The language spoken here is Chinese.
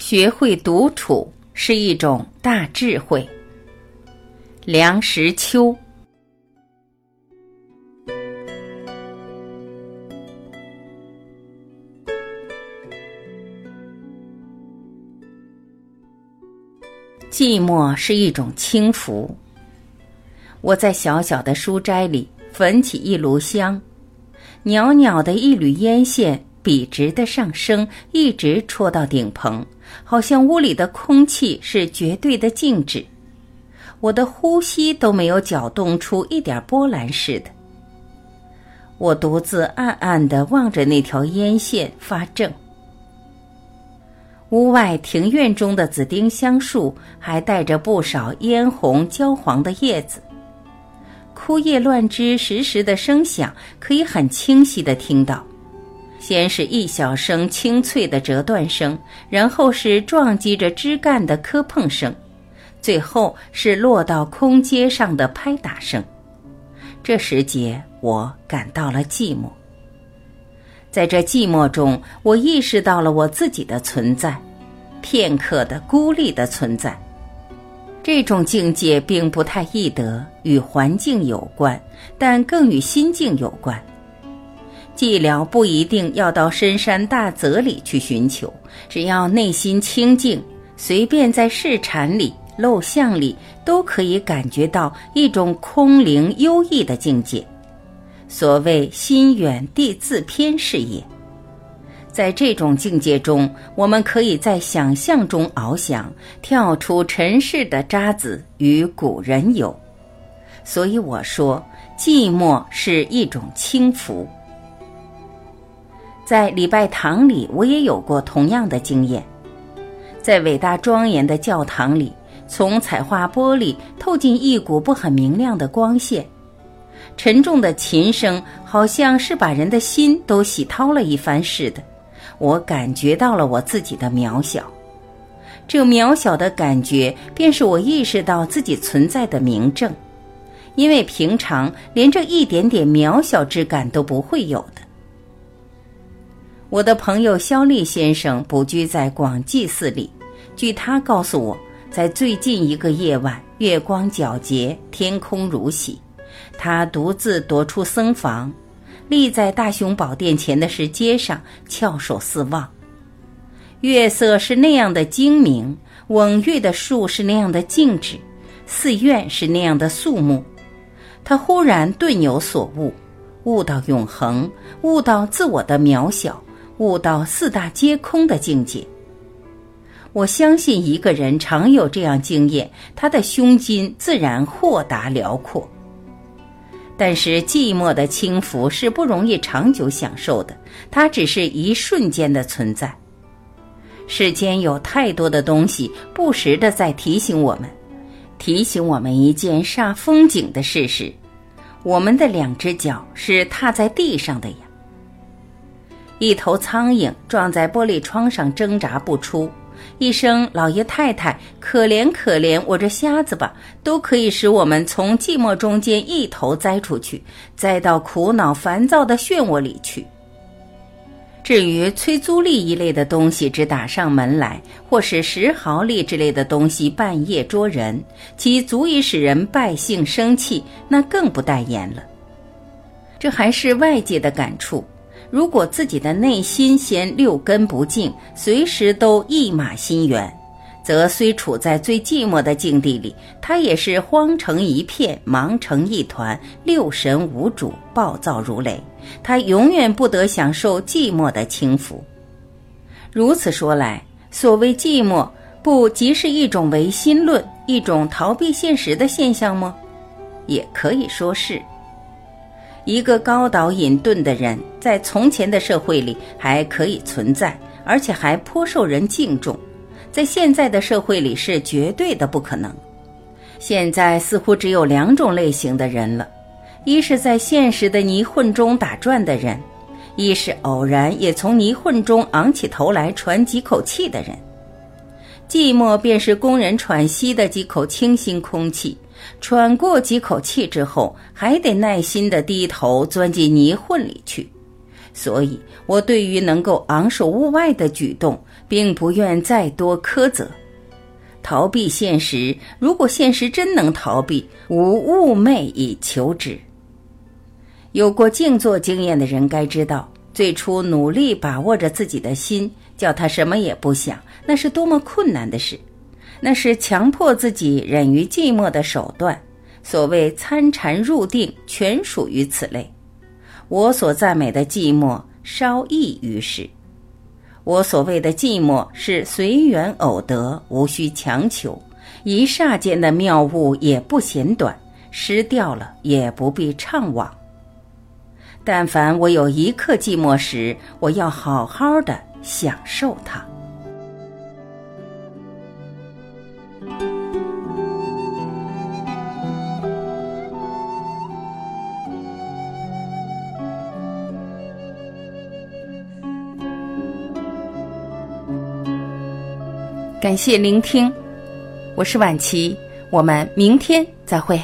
学会独处是一种大智慧。梁实秋。寂寞是一种轻浮。我在小小的书斋里焚起一炉香，袅袅的一缕烟线笔直的上升，一直戳到顶棚，好像屋里的空气是绝对的静止，我的呼吸都没有搅动出一点波澜似的。我独自暗暗地望着那条烟线发怔。屋外庭院中的紫丁香树还带着不少嫣红焦黄的叶子，枯叶乱枝时时的声响可以很清晰的听到。先是一小声清脆的折断声，然后是撞击着枝干的磕碰声，最后是落到空阶上的拍打声。这时节，我感到了寂寞。在这寂寞中，我意识到了我自己的存在，片刻的孤立的存在。这种境界并不太易得，与环境有关，但更与心境有关。寂寥不一定要到深山大泽里去寻求，只要内心清静，随便在市禅里、陋巷里，都可以感觉到一种空灵幽逸的境界。所谓心远地自偏是也，在这种境界中，我们可以在想象中翱翔，跳出尘世的渣滓，与古人游。所以我说，寂寞是一种轻浮。在礼拜堂里，我也有过同样的经验。在伟大庄严的教堂里，从彩画玻璃透进一股不很明亮的光线。沉重的琴声好像是把人的心都洗掏了一番似的，我感觉到了我自己的渺小，这渺小的感觉便是我意识到自己存在的明证，因为平常连这一点点渺小之感都不会有的。我的朋友肖立先生不居在广济寺里，据他告诉我，在最近一个夜晚，月光皎洁，天空如洗。他独自踱出僧房，立在大雄宝殿前的石阶上，翘首四望。月色是那样的精明，蓊郁的树是那样的静止，寺院是那样的肃穆。他忽然顿有所悟，悟到永恒，悟到自我的渺小，悟到四大皆空的境界。我相信一个人常有这样经验，他的胸襟自然豁达辽阔。但是寂寞的轻浮是不容易长久享受的，它只是一瞬间的存在。世间有太多的东西不时的在提醒我们，提醒我们一件煞风景的事实：我们的两只脚是踏在地上的呀。一头苍蝇撞在玻璃窗上挣扎不出。一声“老爷太太，可怜可怜我这瞎子吧”，都可以使我们从寂寞中间一头栽出去，栽到苦恼烦躁的漩涡里去。至于催租吏一类的东西只打上门来，或是石毫吏之类的东西半夜捉人，其足以使人败兴生气，那更不待言了。这还是外界的感触。如果自己的内心先六根不净，随时都一马心猿，则虽处在最寂寞的境地里，他也是慌成一片，忙成一团，六神无主，暴躁如雷。他永远不得享受寂寞的轻浮。如此说来，所谓寂寞，不即是一种唯心论，一种逃避现实的现象吗？也可以说是。一个高岛隐遁的人，在从前的社会里还可以存在，而且还颇受人敬重；在现在的社会里是绝对的不可能。现在似乎只有两种类型的人了：一是在现实的泥混中打转的人；一是偶然也从泥混中昂起头来喘几口气的人。寂寞便是工人喘息的几口清新空气。喘过几口气之后，还得耐心地低头钻进泥混里去，所以我对于能够昂首物外的举动，并不愿再多苛责。逃避现实，如果现实真能逃避，无物昧以求之。有过静坐经验的人该知道，最初努力把握着自己的心，叫他什么也不想，那是多么困难的事。那是强迫自己忍于寂寞的手段。所谓参禅入定，全属于此类。我所赞美的寂寞，稍异于是。我所谓的寂寞，是随缘偶得，无需强求。一霎间的妙悟也不嫌短，失掉了也不必怅惘。但凡我有一刻寂寞时，我要好好的享受它。感谢聆听，我是晚琪，我们明天再会。